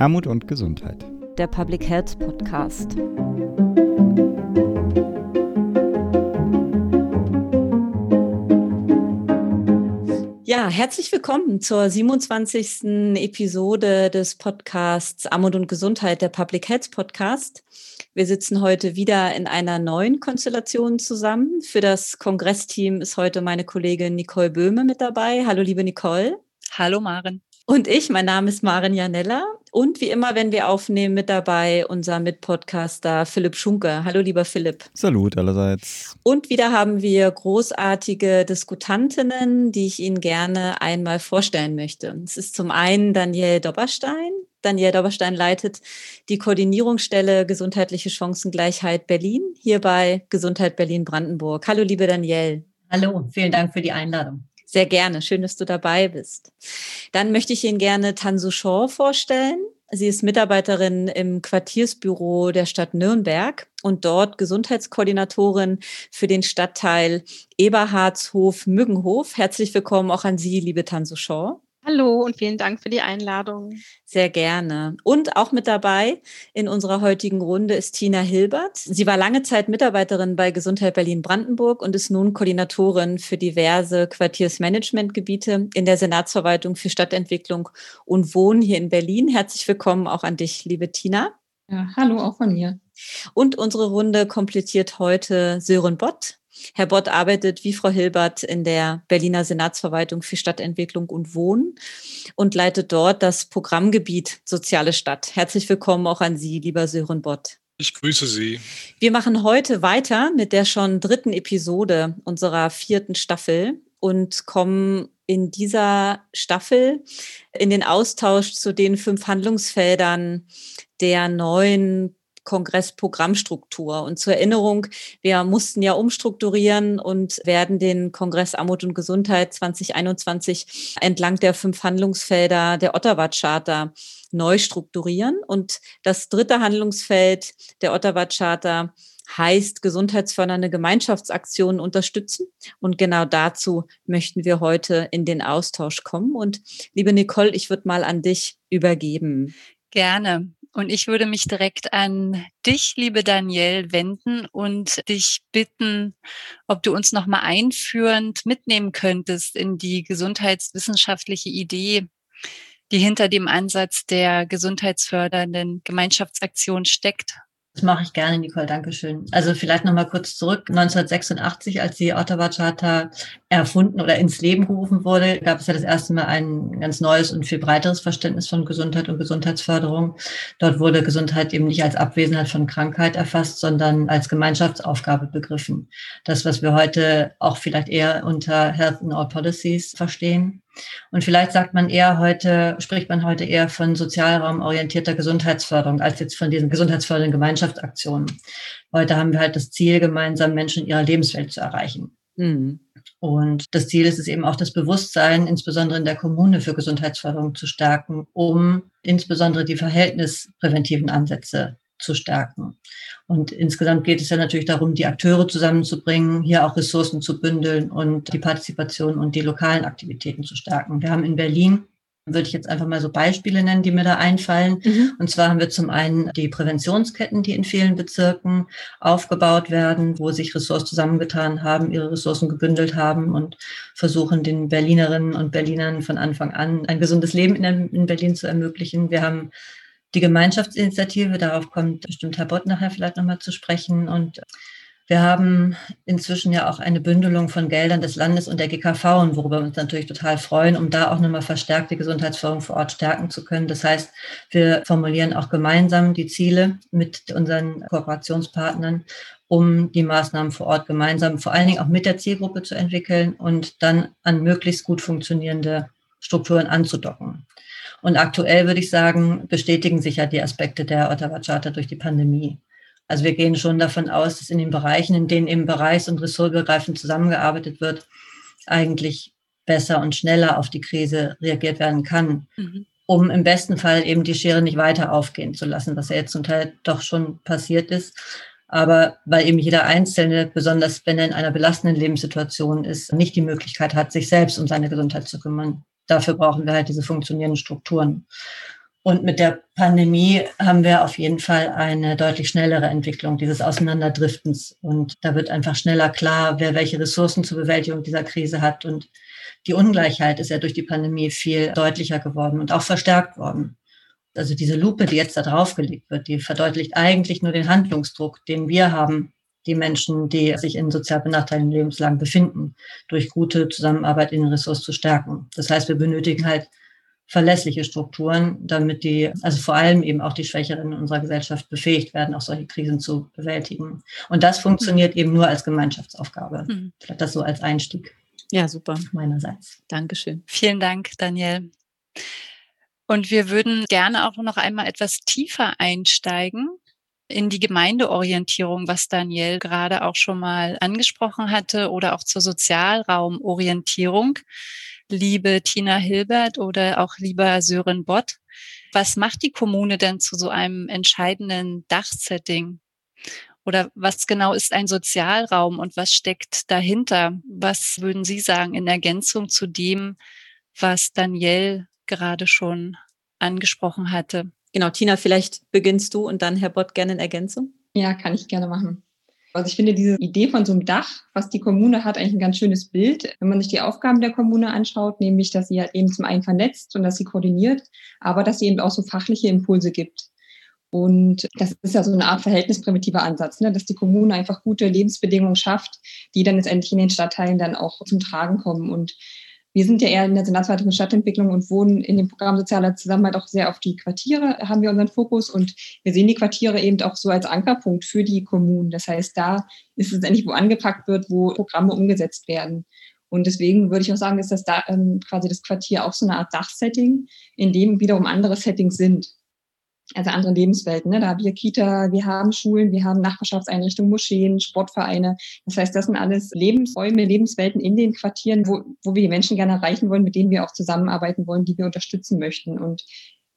Armut und Gesundheit. Der Public Health Podcast. Ja, herzlich willkommen zur 27. Episode des Podcasts Armut und Gesundheit, der Public Health Podcast. Wir sitzen heute wieder in einer neuen Konstellation zusammen. Für das Kongressteam ist heute meine Kollegin Nicole Böhme mit dabei. Hallo, liebe Nicole. Hallo, Maren. Und ich, mein Name ist Maren Janella. Und wie immer, wenn wir aufnehmen, mit dabei unser Mitpodcaster Philipp Schunke. Hallo, lieber Philipp. Salut allerseits. Und wieder haben wir großartige Diskutantinnen, die ich Ihnen gerne einmal vorstellen möchte. Es ist zum einen Danielle Dobberstein. Danielle Dobberstein leitet die Koordinierungsstelle Gesundheitliche Chancengleichheit Berlin hier bei Gesundheit Berlin Brandenburg. Hallo, liebe Danielle. Hallo, vielen Dank für die Einladung. Sehr gerne. Schön, dass du dabei bist. Dann möchte ich Ihnen gerne Tansu Shaw vorstellen. Sie ist Mitarbeiterin im Quartiersbüro der Stadt Nürnberg und dort Gesundheitskoordinatorin für den Stadtteil Eberhardshof-Müggenhof. Herzlich willkommen auch an Sie, liebe Tansu Shaw. Hallo und vielen Dank für die Einladung. Sehr gerne. Und auch mit dabei in unserer heutigen Runde ist Tina Hilbert. Sie war lange Zeit Mitarbeiterin bei Gesundheit Berlin-Brandenburg und ist nun Koordinatorin für diverse Quartiersmanagementgebiete in der Senatsverwaltung für Stadtentwicklung und Wohnen hier in Berlin. Herzlich willkommen auch an dich, liebe Tina. Ja, hallo auch von mir. Und unsere Runde komplettiert heute Sören Bott. Herr Bott arbeitet wie Frau Hilbert in der Berliner Senatsverwaltung für Stadtentwicklung und Wohnen und leitet dort das Programmgebiet Soziale Stadt. Herzlich willkommen auch an Sie, lieber Sören Bott. Ich grüße Sie. Wir machen heute weiter mit der schon dritten Episode unserer vierten Staffel und kommen in dieser Staffel in den Austausch zu den fünf Handlungsfeldern der neuen Kongressprogrammstruktur. Und zur Erinnerung, wir mussten ja umstrukturieren und werden den Kongress Armut und Gesundheit 2021 entlang der fünf Handlungsfelder der Ottawa Charta neu strukturieren. Und das dritte Handlungsfeld der Ottawa Charta heißt gesundheitsfördernde Gemeinschaftsaktionen unterstützen. Und genau dazu möchten wir heute in den Austausch kommen. Und liebe Nicole, ich würde mal an dich übergeben. Gerne. Und ich würde mich direkt an dich, liebe Danielle, wenden und dich bitten, ob du uns nochmal einführend mitnehmen könntest in die gesundheitswissenschaftliche Idee, die hinter dem Ansatz der gesundheitsfördernden Gemeinschaftsaktion steckt das mache ich gerne, Nicole, Dankeschön. Also vielleicht nochmal kurz zurück. 1986, als die Ottawa Charta erfunden oder ins Leben gerufen wurde, gab es ja das erste Mal ein ganz neues und viel breiteres Verständnis von Gesundheit und Gesundheitsförderung. Dort wurde Gesundheit eben nicht als Abwesenheit von Krankheit erfasst, sondern als Gemeinschaftsaufgabe begriffen. Das, was wir heute auch vielleicht eher unter Health and All Policies verstehen. Und vielleicht sagt man eher heute, spricht man heute eher von sozialraumorientierter Gesundheitsförderung als jetzt von diesen gesundheitsfördernden Gemeinschaftsaktionen. Heute haben wir halt das Ziel, gemeinsam Menschen in ihrer Lebenswelt zu erreichen. Mhm. Und das Ziel ist es eben auch, das Bewusstsein, insbesondere in der Kommune, für Gesundheitsförderung zu stärken, um insbesondere die verhältnispräventiven Ansätze zu stärken. Und insgesamt geht es ja natürlich darum, die Akteure zusammenzubringen, hier auch Ressourcen zu bündeln und die Partizipation und die lokalen Aktivitäten zu stärken. Wir haben in Berlin würde ich jetzt einfach mal so Beispiele nennen, die mir da einfallen. Mhm. Und zwar haben wir zum einen die Präventionsketten, die in vielen Bezirken aufgebaut werden, wo sich Ressourcen zusammengetan haben, ihre Ressourcen gebündelt haben und versuchen, den Berlinerinnen und Berlinern von Anfang an ein gesundes Leben in, Berlin zu ermöglichen. Wir haben die Gemeinschaftsinitiative, darauf kommt bestimmt Herr Bott nachher vielleicht nochmal zu sprechen. Und wir haben inzwischen ja auch eine Bündelung von Geldern des Landes und der GKV, und worüber wir uns natürlich total freuen, um da auch nochmal verstärkt die Gesundheitsförderung vor Ort stärken zu können. Das heißt, wir formulieren auch gemeinsam die Ziele mit unseren Kooperationspartnern, um die Maßnahmen vor Ort gemeinsam, vor allen Dingen auch mit der Zielgruppe zu entwickeln und dann an möglichst gut funktionierende Strukturen anzudocken. Und aktuell würde ich sagen, bestätigen sich ja die Aspekte der Ottawa Charta durch die Pandemie. Also wir gehen schon davon aus, dass in den Bereichen, in denen eben bereichs- und ressortübergreifend zusammengearbeitet wird, eigentlich besser und schneller auf die Krise reagiert werden kann, mhm. um im besten Fall eben die Schere nicht weiter aufgehen zu lassen, was ja jetzt zum Teil doch schon passiert ist. Aber weil eben jeder Einzelne, besonders wenn er in einer belastenden Lebenssituation ist, nicht die Möglichkeit hat, sich selbst um seine Gesundheit zu kümmern dafür brauchen wir halt diese funktionierenden Strukturen. Und mit der Pandemie haben wir auf jeden Fall eine deutlich schnellere Entwicklung dieses Auseinanderdriftens. Und da wird einfach schneller klar, wer welche Ressourcen zur Bewältigung dieser Krise hat. Und die Ungleichheit ist ja durch die Pandemie viel deutlicher geworden und auch verstärkt worden. Also diese Lupe, die jetzt da draufgelegt wird, die verdeutlicht eigentlich nur den Handlungsdruck, den wir haben, die Menschen, die sich in sozial benachteiligten Lebenslagen befinden, durch gute Zusammenarbeit in den Ressourcen zu stärken. Das heißt, wir benötigen halt verlässliche Strukturen, damit die, also vor allem eben auch die Schwächeren in unserer Gesellschaft befähigt werden, auch solche Krisen zu bewältigen. Und das funktioniert eben nur als Gemeinschaftsaufgabe. Mhm. Vielleicht das so als Einstieg. Ja, super. Meinerseits. Dankeschön. Vielen Dank, Daniel. Und wir würden gerne auch noch einmal etwas tiefer einsteigen in die Gemeindeorientierung, was Daniel gerade auch schon mal angesprochen hatte, oder auch zur Sozialraumorientierung liebe Tina Hilbert oder auch lieber Sören Bott. Was macht die Kommune denn zu so einem entscheidenden Dachsetting? Oder was genau ist ein Sozialraum und was steckt dahinter? Was würden Sie sagen in Ergänzung zu dem, was Danielle gerade schon angesprochen hatte? Genau, Tina, vielleicht beginnst du und dann Herr Bott gerne in Ergänzung. Ja, kann ich gerne machen. Also ich finde diese Idee von so einem Dach, was die Kommune hat, eigentlich ein ganz schönes Bild. Wenn man sich die Aufgaben der Kommune anschaut, nämlich, dass sie halt eben zum einen vernetzt und dass sie koordiniert, aber dass sie eben auch so fachliche Impulse gibt. Und das ist ja so eine Art verhältnisprimitiver Ansatz, ne? dass die Kommune einfach gute Lebensbedingungen schafft, die dann letztendlich in den Stadtteilen dann auch zum Tragen kommen. Und wir sind ja eher in der senatsweiteren Stadtentwicklung und wohnen in dem Programm Sozialer Zusammenhalt auch sehr auf die Quartiere, haben wir unseren Fokus und wir sehen die Quartiere eben auch so als Ankerpunkt für die Kommunen. Das heißt, da ist es endlich, wo angepackt wird, wo Programme umgesetzt werden. Und deswegen würde ich auch sagen, ist das da ähm, quasi das Quartier auch so eine Art Dachsetting, in dem wiederum andere Settings sind also andere Lebenswelten. Ne? Da haben wir Kita, wir haben Schulen, wir haben Nachbarschaftseinrichtungen, Moscheen, Sportvereine. Das heißt, das sind alles Lebensräume, Lebenswelten in den Quartieren, wo, wo wir die Menschen gerne erreichen wollen, mit denen wir auch zusammenarbeiten wollen, die wir unterstützen möchten. Und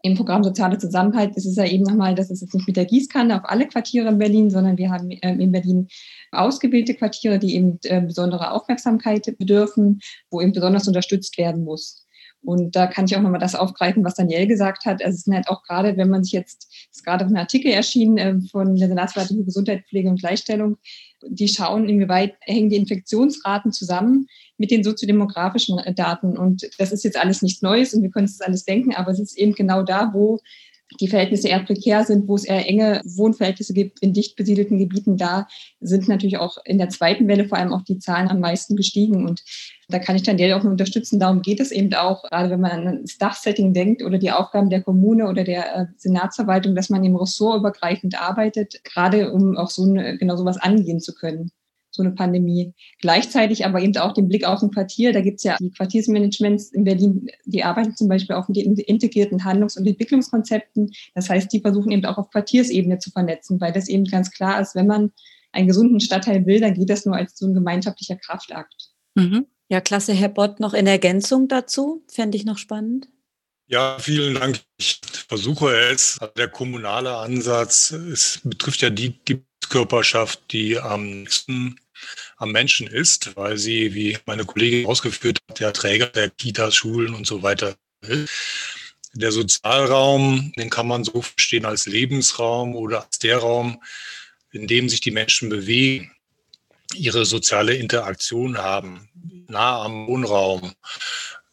im Programm Soziale Zusammenhalt ist es ja eben nochmal, dass es jetzt nicht mit der Gießkanne auf alle Quartiere in Berlin, sondern wir haben ähm, in Berlin ausgebildete Quartiere, die eben äh, besondere Aufmerksamkeit bedürfen, wo eben besonders unterstützt werden muss. Und da kann ich auch nochmal das aufgreifen, was Daniel gesagt hat. Also es ist halt auch gerade, wenn man sich jetzt, es ist gerade ein Artikel erschienen äh, von der Senatsverwaltung für Gesundheit, Pflege und Gleichstellung, die schauen, inwieweit hängen die Infektionsraten zusammen mit den soziodemografischen Daten. Und das ist jetzt alles nichts Neues und wir können es alles denken, aber es ist eben genau da, wo die Verhältnisse eher prekär sind, wo es eher enge Wohnverhältnisse gibt in dicht besiedelten Gebieten, da sind natürlich auch in der zweiten Welle vor allem auch die Zahlen am meisten gestiegen. Und da kann ich Daniel auch nur unterstützen. Darum geht es eben auch, gerade wenn man an das Dachsetting denkt oder die Aufgaben der Kommune oder der äh, Senatsverwaltung, dass man eben ressortübergreifend arbeitet, gerade um auch so eine, genau sowas angehen zu können so eine Pandemie. Gleichzeitig aber eben auch den Blick auf ein Quartier. Da gibt es ja die Quartiersmanagements in Berlin, die arbeiten zum Beispiel auch mit den integrierten Handlungs- und Entwicklungskonzepten. Das heißt, die versuchen eben auch auf Quartiersebene zu vernetzen, weil das eben ganz klar ist, wenn man einen gesunden Stadtteil will, dann geht das nur als so ein gemeinschaftlicher Kraftakt. Mhm. Ja, klasse, Herr Bott, noch in Ergänzung dazu, fände ich noch spannend. Ja, vielen Dank. Ich versuche es. Der kommunale Ansatz es betrifft ja die Körperschaft, die am nächsten am Menschen ist, weil sie, wie meine Kollegin ausgeführt hat, der Träger der Kitas, Schulen und so weiter ist. Der Sozialraum, den kann man so verstehen als Lebensraum oder als der Raum, in dem sich die Menschen bewegen, ihre soziale Interaktion haben, nah am Wohnraum.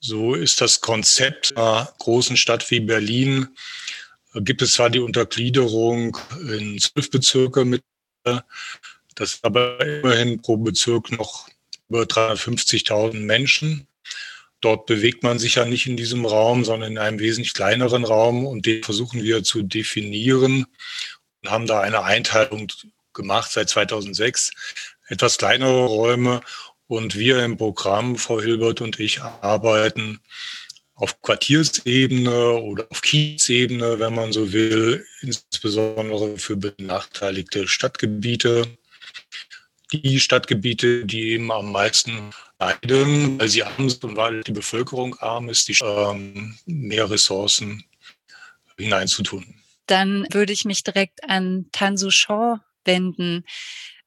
So ist das Konzept einer großen Stadt wie Berlin. Gibt es zwar die Untergliederung in zwölf Bezirke mit das ist aber immerhin pro Bezirk noch über 350.000 Menschen. Dort bewegt man sich ja nicht in diesem Raum, sondern in einem wesentlich kleineren Raum und den versuchen wir zu definieren und haben da eine Einteilung gemacht seit 2006. Etwas kleinere Räume und wir im Programm, Frau Hilbert und ich, arbeiten auf Quartiersebene oder auf Kiezebene, wenn man so will, insbesondere für benachteiligte Stadtgebiete. Die Stadtgebiete, die eben am meisten leiden, weil sie arm sind und weil die Bevölkerung arm ist, die ähm, mehr Ressourcen hineinzutun. Dann würde ich mich direkt an Tansu Shaw wenden.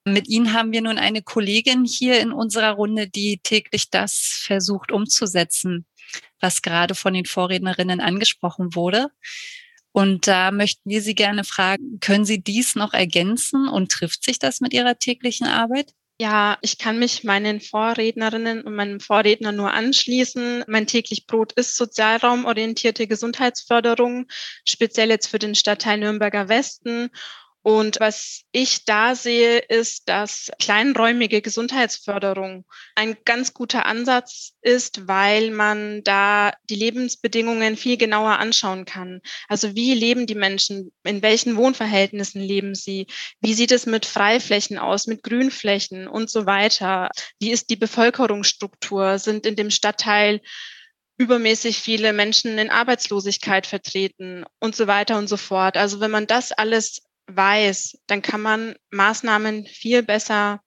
Mit Ihnen haben wir nun eine Kollegin hier in unserer Runde, die täglich das versucht umzusetzen was gerade von den Vorrednerinnen angesprochen wurde. Und da möchten wir Sie gerne fragen, können Sie dies noch ergänzen und trifft sich das mit Ihrer täglichen Arbeit? Ja, ich kann mich meinen Vorrednerinnen und meinem Vorredner nur anschließen. Mein täglich Brot ist sozialraumorientierte Gesundheitsförderung, speziell jetzt für den Stadtteil Nürnberger Westen. Und was ich da sehe, ist, dass kleinräumige Gesundheitsförderung ein ganz guter Ansatz ist, weil man da die Lebensbedingungen viel genauer anschauen kann. Also wie leben die Menschen? In welchen Wohnverhältnissen leben sie? Wie sieht es mit Freiflächen aus, mit Grünflächen und so weiter? Wie ist die Bevölkerungsstruktur? Sind in dem Stadtteil übermäßig viele Menschen in Arbeitslosigkeit vertreten und so weiter und so fort. Also wenn man das alles weiß, dann kann man Maßnahmen viel besser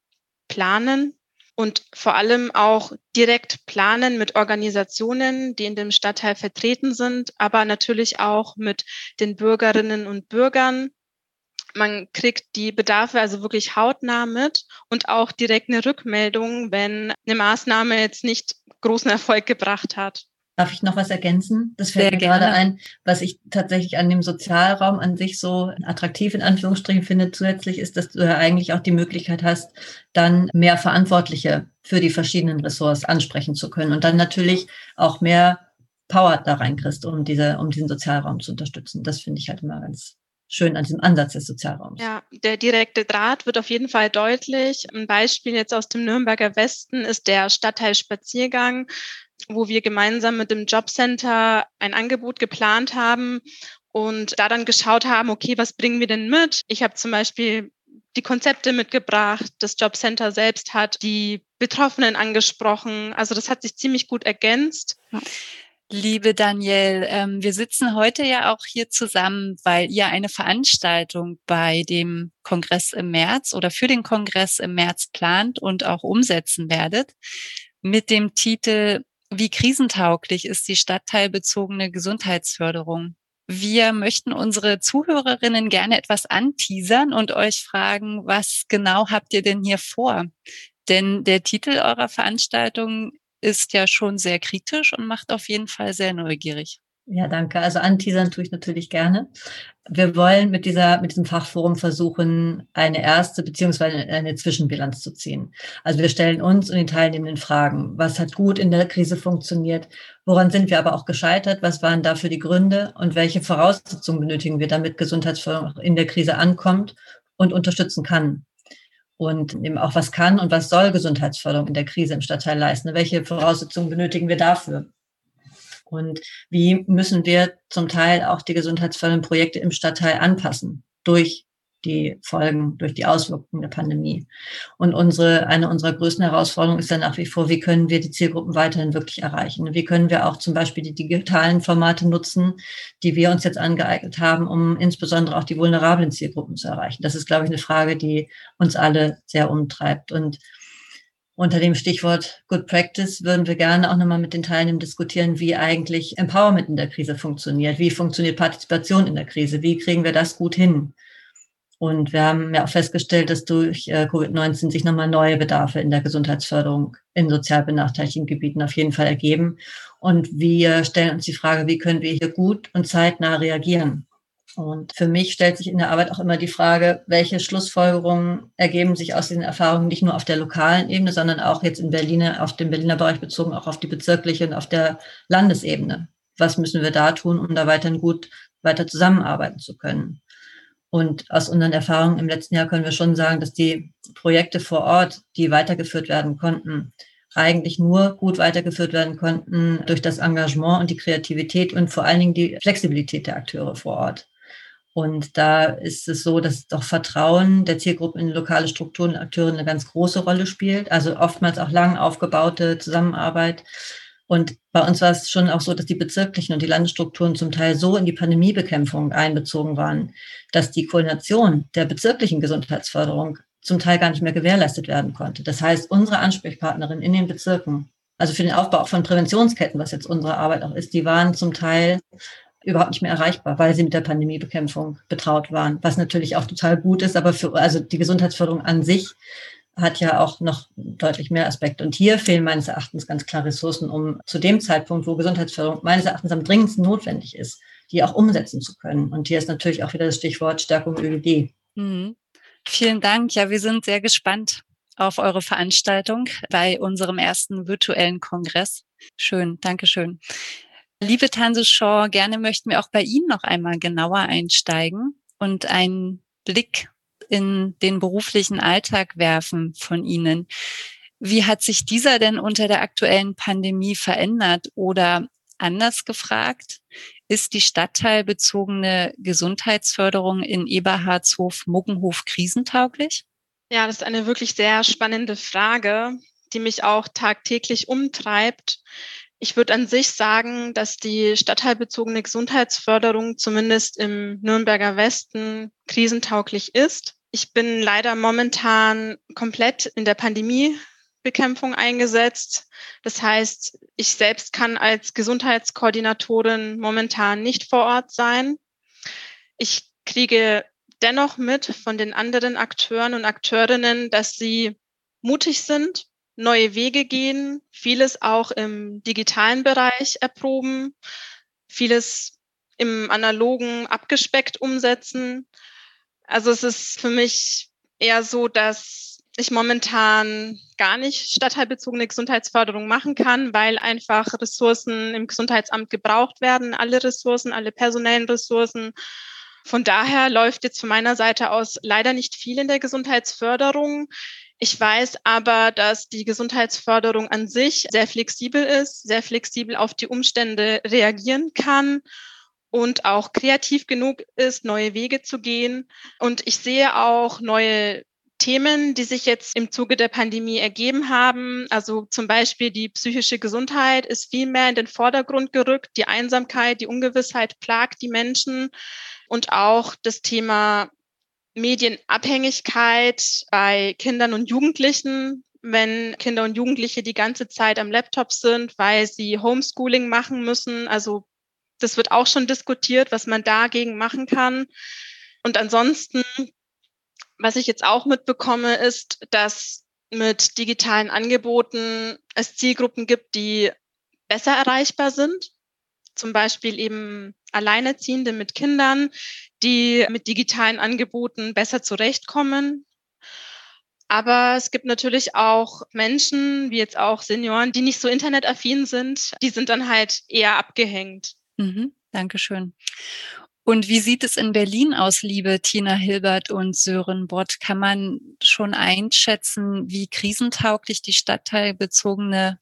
planen und vor allem auch direkt planen mit Organisationen, die in dem Stadtteil vertreten sind, aber natürlich auch mit den Bürgerinnen und Bürgern. Man kriegt die Bedarfe also wirklich hautnah mit und auch direkt eine Rückmeldung, wenn eine Maßnahme jetzt nicht großen Erfolg gebracht hat. Darf ich noch was ergänzen? Das fällt Sehr mir gerne. gerade ein, was ich tatsächlich an dem Sozialraum an sich so attraktiv in Anführungsstrichen finde zusätzlich ist, dass du ja eigentlich auch die Möglichkeit hast, dann mehr Verantwortliche für die verschiedenen Ressorts ansprechen zu können und dann natürlich auch mehr Power da reinkriegst, um diese, um diesen Sozialraum zu unterstützen. Das finde ich halt immer ganz schön an diesem Ansatz des Sozialraums. Ja, der direkte Draht wird auf jeden Fall deutlich. Ein Beispiel jetzt aus dem Nürnberger Westen ist der Stadtteil Spaziergang wo wir gemeinsam mit dem Jobcenter ein Angebot geplant haben und da dann geschaut haben, okay, was bringen wir denn mit? Ich habe zum Beispiel die Konzepte mitgebracht, das Jobcenter selbst hat die Betroffenen angesprochen. Also das hat sich ziemlich gut ergänzt. Liebe Danielle, ähm, wir sitzen heute ja auch hier zusammen, weil ihr eine Veranstaltung bei dem Kongress im März oder für den Kongress im März plant und auch umsetzen werdet mit dem Titel wie krisentauglich ist die stadtteilbezogene Gesundheitsförderung? Wir möchten unsere Zuhörerinnen gerne etwas anteasern und euch fragen, was genau habt ihr denn hier vor? Denn der Titel eurer Veranstaltung ist ja schon sehr kritisch und macht auf jeden Fall sehr neugierig. Ja, danke. Also anteasern tue ich natürlich gerne. Wir wollen mit dieser, mit diesem Fachforum versuchen, eine erste beziehungsweise eine Zwischenbilanz zu ziehen. Also wir stellen uns und den Teilnehmenden Fragen. Was hat gut in der Krise funktioniert? Woran sind wir aber auch gescheitert? Was waren dafür die Gründe? Und welche Voraussetzungen benötigen wir, damit Gesundheitsförderung in der Krise ankommt und unterstützen kann? Und eben auch, was kann und was soll Gesundheitsförderung in der Krise im Stadtteil leisten? Welche Voraussetzungen benötigen wir dafür? Und wie müssen wir zum Teil auch die gesundheitsfördernden Projekte im Stadtteil anpassen durch die Folgen, durch die Auswirkungen der Pandemie. Und unsere, eine unserer größten Herausforderungen ist dann nach wie vor, wie können wir die Zielgruppen weiterhin wirklich erreichen? Wie können wir auch zum Beispiel die digitalen Formate nutzen, die wir uns jetzt angeeignet haben, um insbesondere auch die vulnerablen Zielgruppen zu erreichen? Das ist, glaube ich, eine Frage, die uns alle sehr umtreibt. Und unter dem Stichwort Good Practice würden wir gerne auch nochmal mit den Teilnehmern diskutieren, wie eigentlich Empowerment in der Krise funktioniert. Wie funktioniert Partizipation in der Krise? Wie kriegen wir das gut hin? Und wir haben ja auch festgestellt, dass durch äh, Covid-19 sich nochmal neue Bedarfe in der Gesundheitsförderung in sozial benachteiligten Gebieten auf jeden Fall ergeben. Und wir stellen uns die Frage, wie können wir hier gut und zeitnah reagieren? Und für mich stellt sich in der Arbeit auch immer die Frage, welche Schlussfolgerungen ergeben sich aus diesen Erfahrungen nicht nur auf der lokalen Ebene, sondern auch jetzt in Berlin, auf den Berliner Bereich bezogen, auch auf die bezirkliche und auf der Landesebene. Was müssen wir da tun, um da weiterhin gut weiter zusammenarbeiten zu können? Und aus unseren Erfahrungen im letzten Jahr können wir schon sagen, dass die Projekte vor Ort, die weitergeführt werden konnten, eigentlich nur gut weitergeführt werden konnten durch das Engagement und die Kreativität und vor allen Dingen die Flexibilität der Akteure vor Ort. Und da ist es so, dass doch Vertrauen der Zielgruppe in lokale Strukturen und Akteure eine ganz große Rolle spielt. Also oftmals auch lang aufgebaute Zusammenarbeit. Und bei uns war es schon auch so, dass die bezirklichen und die Landesstrukturen zum Teil so in die Pandemiebekämpfung einbezogen waren, dass die Koordination der bezirklichen Gesundheitsförderung zum Teil gar nicht mehr gewährleistet werden konnte. Das heißt, unsere Ansprechpartnerin in den Bezirken, also für den Aufbau von Präventionsketten, was jetzt unsere Arbeit auch ist, die waren zum Teil überhaupt nicht mehr erreichbar, weil sie mit der Pandemiebekämpfung betraut waren, was natürlich auch total gut ist, aber für, also die Gesundheitsförderung an sich hat ja auch noch deutlich mehr Aspekte. Und hier fehlen meines Erachtens ganz klar Ressourcen, um zu dem Zeitpunkt, wo Gesundheitsförderung meines Erachtens am dringendsten notwendig ist, die auch umsetzen zu können. Und hier ist natürlich auch wieder das Stichwort Stärkung ÖGD. Mhm. Vielen Dank. Ja, wir sind sehr gespannt auf eure Veranstaltung bei unserem ersten virtuellen Kongress. Schön, Dankeschön. Liebe Tanse Shaw, gerne möchten wir auch bei Ihnen noch einmal genauer einsteigen und einen Blick in den beruflichen Alltag werfen von Ihnen. Wie hat sich dieser denn unter der aktuellen Pandemie verändert oder anders gefragt? Ist die stadtteilbezogene Gesundheitsförderung in Eberhardshof-Muggenhof krisentauglich? Ja, das ist eine wirklich sehr spannende Frage, die mich auch tagtäglich umtreibt. Ich würde an sich sagen, dass die stadtteilbezogene Gesundheitsförderung zumindest im Nürnberger Westen krisentauglich ist. Ich bin leider momentan komplett in der Pandemiebekämpfung eingesetzt. Das heißt, ich selbst kann als Gesundheitskoordinatorin momentan nicht vor Ort sein. Ich kriege dennoch mit von den anderen Akteuren und Akteurinnen, dass sie mutig sind, neue Wege gehen, vieles auch im digitalen Bereich erproben, vieles im analogen abgespeckt umsetzen. Also es ist für mich eher so, dass ich momentan gar nicht stadtteilbezogene Gesundheitsförderung machen kann, weil einfach Ressourcen im Gesundheitsamt gebraucht werden, alle Ressourcen, alle personellen Ressourcen. Von daher läuft jetzt von meiner Seite aus leider nicht viel in der Gesundheitsförderung. Ich weiß aber, dass die Gesundheitsförderung an sich sehr flexibel ist, sehr flexibel auf die Umstände reagieren kann und auch kreativ genug ist, neue Wege zu gehen. Und ich sehe auch neue Themen, die sich jetzt im Zuge der Pandemie ergeben haben. Also zum Beispiel die psychische Gesundheit ist viel mehr in den Vordergrund gerückt. Die Einsamkeit, die Ungewissheit plagt die Menschen. Und auch das Thema Medienabhängigkeit bei Kindern und Jugendlichen, wenn Kinder und Jugendliche die ganze Zeit am Laptop sind, weil sie Homeschooling machen müssen. Also das wird auch schon diskutiert, was man dagegen machen kann. Und ansonsten, was ich jetzt auch mitbekomme, ist, dass mit digitalen Angeboten es Zielgruppen gibt, die besser erreichbar sind. Zum Beispiel eben Alleinerziehende mit Kindern, die mit digitalen Angeboten besser zurechtkommen. Aber es gibt natürlich auch Menschen, wie jetzt auch Senioren, die nicht so internetaffin sind. Die sind dann halt eher abgehängt. Mhm, Dankeschön. Und wie sieht es in Berlin aus, liebe Tina Hilbert und Sören Bott? Kann man schon einschätzen, wie krisentauglich die stadtteilbezogene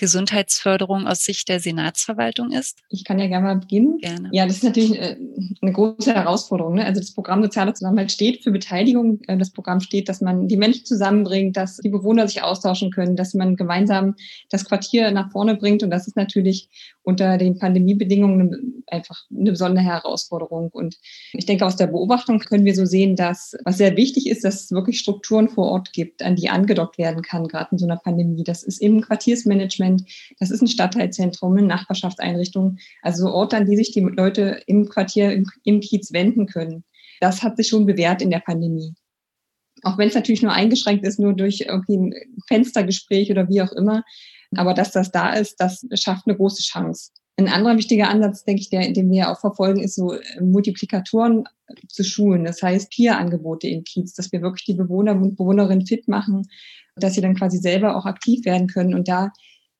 Gesundheitsförderung aus Sicht der Senatsverwaltung ist? Ich kann ja gerne mal beginnen. Gerne. Ja, das ist natürlich äh, eine große Herausforderung. Ne? Also das Programm Sozialer Zusammenhalt steht für Beteiligung. Äh, das Programm steht, dass man die Menschen zusammenbringt, dass die Bewohner sich austauschen können, dass man gemeinsam das Quartier nach vorne bringt. Und das ist natürlich unter den Pandemiebedingungen einfach eine besondere Herausforderung. Und ich denke, aus der Beobachtung können wir so sehen, dass was sehr wichtig ist, dass es wirklich Strukturen vor Ort gibt, an die angedockt werden kann, gerade in so einer Pandemie. Das ist im Quartiersmanagement, das ist ein Stadtteilzentrum, eine Nachbarschaftseinrichtung, also Orte, an die sich die Leute im Quartier, im, im Kiez wenden können. Das hat sich schon bewährt in der Pandemie auch wenn es natürlich nur eingeschränkt ist, nur durch irgendwie ein Fenstergespräch oder wie auch immer. Aber dass das da ist, das schafft eine große Chance. Ein anderer wichtiger Ansatz, denke ich, der, den wir auch verfolgen, ist so äh, Multiplikatoren zu schulen. Das heißt Peer-Angebote im Kiez, dass wir wirklich die Bewohner und Bewohnerinnen fit machen, dass sie dann quasi selber auch aktiv werden können. Und da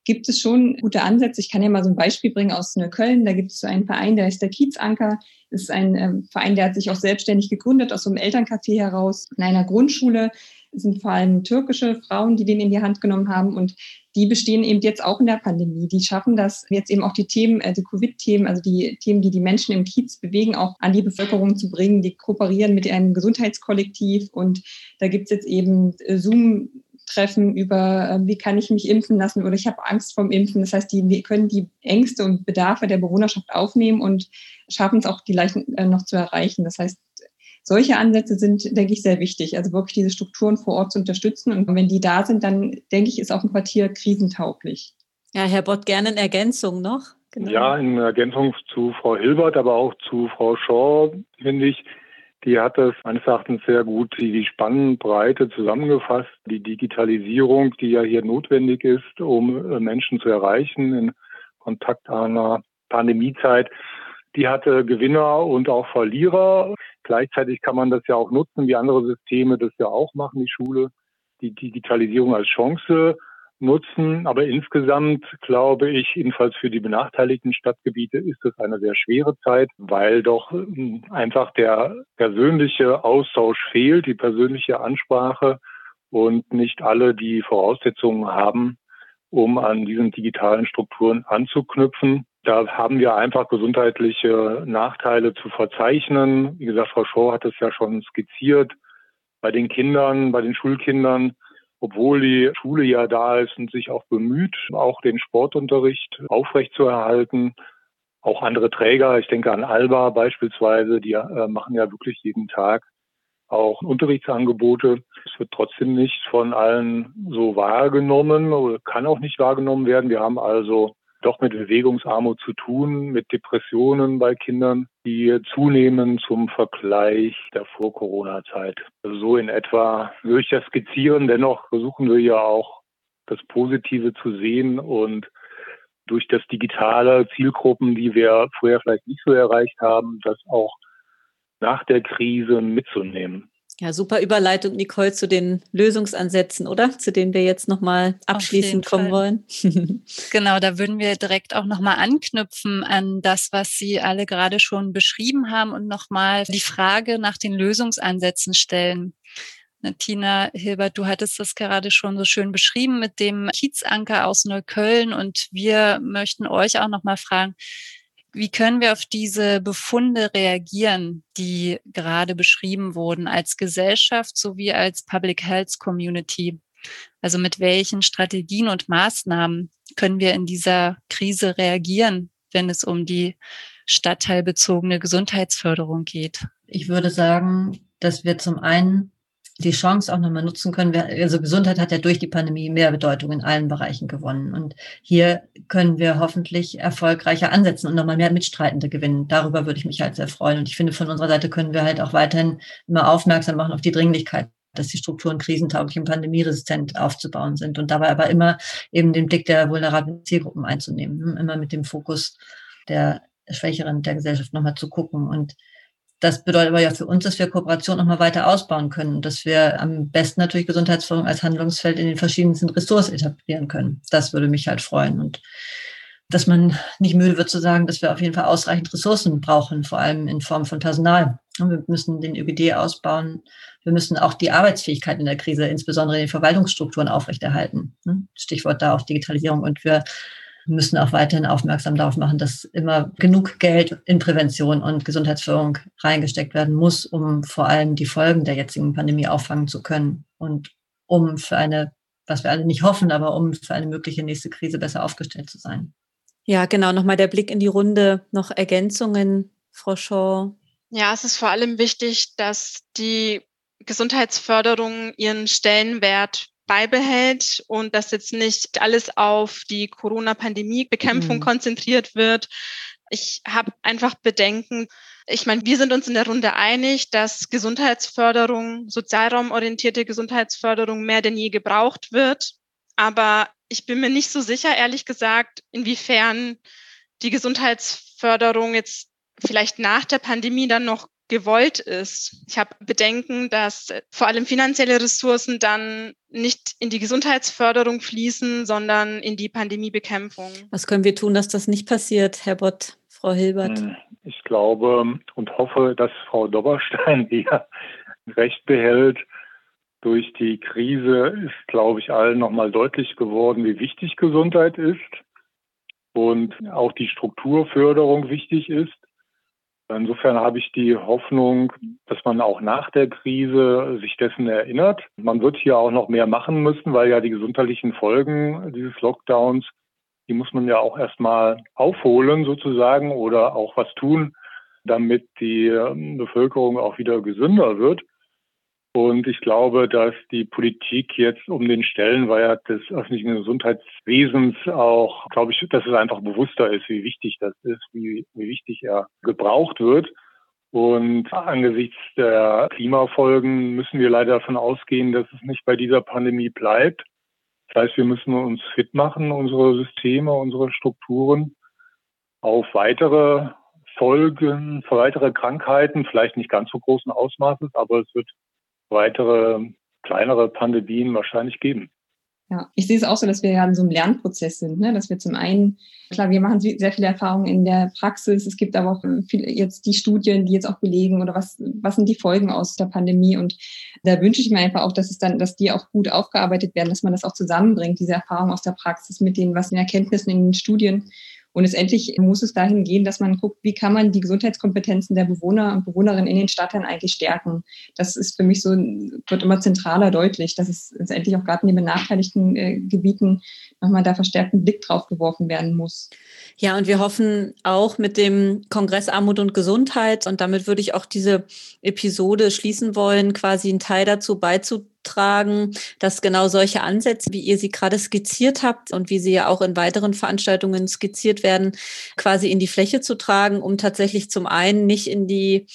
gibt es schon gute Ansätze. Ich kann ja mal so ein Beispiel bringen aus Neukölln. Da gibt es so einen Verein, der ist der Kiezanker. Das ist ein ähm, Verein, der hat sich auch selbstständig gegründet aus so einem Elterncafé heraus in einer Grundschule. Es sind vor allem türkische Frauen, die den in die Hand genommen haben und die bestehen eben jetzt auch in der Pandemie. Die schaffen das jetzt eben auch die Themen, die Covid-Themen, also die Themen, die die Menschen im Kiez bewegen, auch an die Bevölkerung zu bringen. Die kooperieren mit einem Gesundheitskollektiv und da gibt's jetzt eben äh, Zoom treffen über, äh, wie kann ich mich impfen lassen oder ich habe Angst vom Impfen. Das heißt, die können die Ängste und Bedarfe der Bewohnerschaft aufnehmen und schaffen es auch, die Leichen noch zu erreichen. Das heißt, solche Ansätze sind, denke ich, sehr wichtig. Also wirklich diese Strukturen vor Ort zu unterstützen. Und wenn die da sind, dann denke ich, ist auch ein Quartier krisentauglich. Ja, Herr Bott, gerne in Ergänzung noch. Genau. Ja, in Ergänzung zu Frau Hilbert, aber auch zu Frau Shaw, finde ich, die hat das meines Erachtens sehr gut die Spannbreite zusammengefasst. Die Digitalisierung, die ja hier notwendig ist, um Menschen zu erreichen in kontaktarmer Pandemiezeit, die hatte Gewinner und auch Verlierer. Gleichzeitig kann man das ja auch nutzen, wie andere Systeme das ja auch machen, die Schule, die Digitalisierung als Chance nutzen. Aber insgesamt glaube ich, jedenfalls für die benachteiligten Stadtgebiete ist es eine sehr schwere Zeit, weil doch hm, einfach der persönliche Austausch fehlt, die persönliche Ansprache und nicht alle die Voraussetzungen haben, um an diesen digitalen Strukturen anzuknüpfen. Da haben wir einfach gesundheitliche Nachteile zu verzeichnen. Wie gesagt, Frau Schor hat es ja schon skizziert. Bei den Kindern, bei den Schulkindern, obwohl die Schule ja da ist und sich auch bemüht, auch den Sportunterricht aufrechtzuerhalten. Auch andere Träger, ich denke an Alba beispielsweise, die äh, machen ja wirklich jeden Tag auch Unterrichtsangebote. Es wird trotzdem nicht von allen so wahrgenommen oder kann auch nicht wahrgenommen werden. Wir haben also doch mit Bewegungsarmut zu tun, mit Depressionen bei Kindern, die zunehmen zum Vergleich der Vor-Corona-Zeit. Also so in etwa würde ich das skizzieren. Dennoch versuchen wir ja auch das Positive zu sehen und durch das digitale Zielgruppen, die wir vorher vielleicht nicht so erreicht haben, das auch nach der Krise mitzunehmen. Ja, super Überleitung, Nicole, zu den Lösungsansätzen, oder? Zu denen wir jetzt nochmal abschließend kommen wollen. genau, da würden wir direkt auch nochmal anknüpfen an das, was Sie alle gerade schon beschrieben haben und nochmal die Frage nach den Lösungsansätzen stellen. Tina Hilbert, du hattest das gerade schon so schön beschrieben mit dem Kiezanker aus Neukölln und wir möchten euch auch nochmal fragen, wie können wir auf diese Befunde reagieren, die gerade beschrieben wurden, als Gesellschaft sowie als Public Health Community? Also mit welchen Strategien und Maßnahmen können wir in dieser Krise reagieren, wenn es um die stadtteilbezogene Gesundheitsförderung geht? Ich würde sagen, dass wir zum einen die Chance auch nochmal nutzen können. Also Gesundheit hat ja durch die Pandemie mehr Bedeutung in allen Bereichen gewonnen. Und hier können wir hoffentlich erfolgreicher ansetzen und nochmal mehr Mitstreitende gewinnen. Darüber würde ich mich halt sehr freuen. Und ich finde, von unserer Seite können wir halt auch weiterhin immer aufmerksam machen auf die Dringlichkeit dass die Strukturen krisentauglich und pandemieresistent aufzubauen sind und dabei aber immer eben den Blick der vulnerablen Zielgruppen einzunehmen, immer mit dem Fokus der Schwächeren der Gesellschaft nochmal zu gucken. Und das bedeutet aber ja für uns, dass wir Kooperation noch mal weiter ausbauen können dass wir am besten natürlich Gesundheitsförderung als Handlungsfeld in den verschiedensten Ressorts etablieren können. Das würde mich halt freuen und dass man nicht müde wird zu sagen, dass wir auf jeden Fall ausreichend Ressourcen brauchen, vor allem in Form von Personal. Und wir müssen den ÖGD ausbauen. Wir müssen auch die Arbeitsfähigkeit in der Krise, insbesondere in den Verwaltungsstrukturen, aufrechterhalten. Stichwort da auch Digitalisierung. Und wir müssen auch weiterhin aufmerksam darauf machen, dass immer genug Geld in Prävention und Gesundheitsförderung reingesteckt werden muss, um vor allem die Folgen der jetzigen Pandemie auffangen zu können und um für eine, was wir alle nicht hoffen, aber um für eine mögliche nächste Krise besser aufgestellt zu sein. Ja, genau. Nochmal der Blick in die Runde. Noch Ergänzungen, Frau Shaw? Ja, es ist vor allem wichtig, dass die Gesundheitsförderung ihren Stellenwert beibehält und dass jetzt nicht alles auf die Corona-Pandemie-Bekämpfung mhm. konzentriert wird. Ich habe einfach Bedenken. Ich meine, wir sind uns in der Runde einig, dass Gesundheitsförderung, sozialraumorientierte Gesundheitsförderung mehr denn je gebraucht wird. Aber ich bin mir nicht so sicher, ehrlich gesagt, inwiefern die Gesundheitsförderung jetzt vielleicht nach der Pandemie dann noch gewollt ist. Ich habe Bedenken, dass vor allem finanzielle Ressourcen dann nicht in die Gesundheitsförderung fließen, sondern in die Pandemiebekämpfung. Was können wir tun, dass das nicht passiert, Herr Bott, Frau Hilbert? Hm, ich glaube und hoffe, dass Frau Dobberstein hier recht behält. Durch die Krise ist, glaube ich, allen nochmal deutlich geworden, wie wichtig Gesundheit ist und auch die Strukturförderung wichtig ist. Insofern habe ich die Hoffnung, dass man auch nach der Krise sich dessen erinnert. Man wird hier auch noch mehr machen müssen, weil ja die gesundheitlichen Folgen dieses Lockdowns, die muss man ja auch erstmal aufholen sozusagen oder auch was tun, damit die ähm, Bevölkerung auch wieder gesünder wird. Und ich glaube, dass die Politik jetzt um den Stellenwert des öffentlichen Gesundheitswesens auch, glaube ich, dass es einfach bewusster ist, wie wichtig das ist, wie, wie wichtig er gebraucht wird. Und angesichts der Klimafolgen müssen wir leider davon ausgehen, dass es nicht bei dieser Pandemie bleibt. Das heißt, wir müssen uns fit machen, unsere Systeme, unsere Strukturen auf weitere Folgen für weitere Krankheiten, vielleicht nicht ganz so großen Ausmaßes, aber es wird weitere kleinere Pandemien wahrscheinlich geben. Ja, ich sehe es auch so, dass wir ja in so einem Lernprozess sind, ne? dass wir zum einen, klar, wir machen sehr viele Erfahrungen in der Praxis. Es gibt aber auch viel, jetzt die Studien, die jetzt auch belegen oder was, was sind die Folgen aus der Pandemie? Und da wünsche ich mir einfach auch, dass es dann, dass die auch gut aufgearbeitet werden, dass man das auch zusammenbringt, diese Erfahrung aus der Praxis mit den, was den Erkenntnissen in den Studien und letztendlich muss es dahin gehen, dass man guckt, wie kann man die Gesundheitskompetenzen der Bewohner und Bewohnerinnen in den Stadtteilen eigentlich stärken. Das ist für mich so, wird immer zentraler deutlich, dass es letztendlich auch gerade in den benachteiligten äh, Gebieten nochmal da verstärkten Blick drauf geworfen werden muss. Ja, und wir hoffen auch mit dem Kongress Armut und Gesundheit, und damit würde ich auch diese Episode schließen wollen, quasi einen Teil dazu beizutragen, dass genau solche Ansätze, wie ihr sie gerade skizziert habt und wie sie ja auch in weiteren Veranstaltungen skizziert werden, quasi in die Fläche zu tragen, um tatsächlich zum einen nicht in die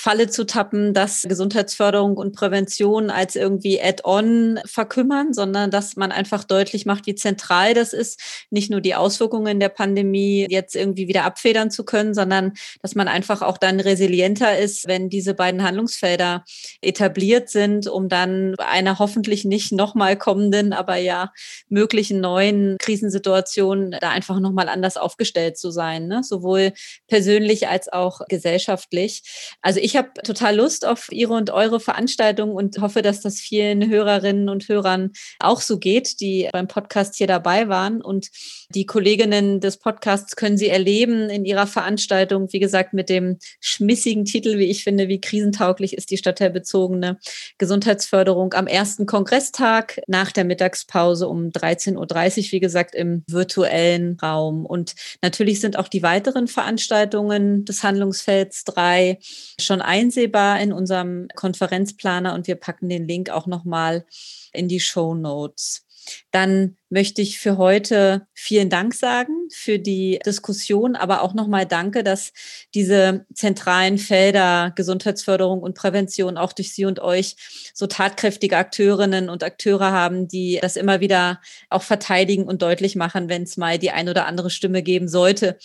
Falle zu tappen, dass Gesundheitsförderung und Prävention als irgendwie Add-on verkümmern, sondern dass man einfach deutlich macht, wie zentral das ist, nicht nur die Auswirkungen der Pandemie jetzt irgendwie wieder abfedern zu können, sondern dass man einfach auch dann resilienter ist, wenn diese beiden Handlungsfelder etabliert sind, um dann einer hoffentlich nicht nochmal kommenden, aber ja möglichen neuen Krisensituation da einfach nochmal anders aufgestellt zu sein, ne? sowohl persönlich als auch gesellschaftlich. Also ich ich habe total Lust auf Ihre und eure Veranstaltung und hoffe, dass das vielen Hörerinnen und Hörern auch so geht, die beim Podcast hier dabei waren. Und die Kolleginnen des Podcasts können Sie erleben in ihrer Veranstaltung, wie gesagt, mit dem schmissigen Titel, wie ich finde, wie krisentauglich ist die stadtteilbezogene Gesundheitsförderung am ersten Kongresstag nach der Mittagspause um 13.30 Uhr, wie gesagt, im virtuellen Raum. Und natürlich sind auch die weiteren Veranstaltungen des Handlungsfelds 3 schon schon einsehbar in unserem Konferenzplaner und wir packen den Link auch nochmal in die Show Notes. Dann möchte ich für heute vielen Dank sagen für die Diskussion, aber auch nochmal danke, dass diese zentralen Felder Gesundheitsförderung und Prävention auch durch Sie und euch so tatkräftige Akteurinnen und Akteure haben, die das immer wieder auch verteidigen und deutlich machen, wenn es mal die ein oder andere Stimme geben sollte,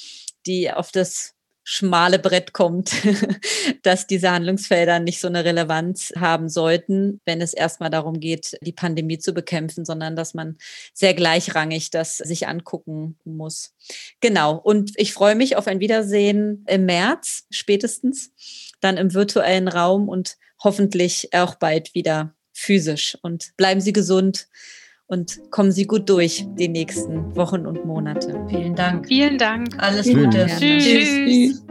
die auf das schmale Brett kommt, dass diese Handlungsfelder nicht so eine Relevanz haben sollten, wenn es erstmal darum geht, die Pandemie zu bekämpfen, sondern dass man sehr gleichrangig das sich angucken muss. Genau. Und ich freue mich auf ein Wiedersehen im März spätestens, dann im virtuellen Raum und hoffentlich auch bald wieder physisch. Und bleiben Sie gesund und kommen Sie gut durch die nächsten Wochen und Monate. Vielen Dank. Vielen Dank. Alles Gute. Tschüss. Tschüss.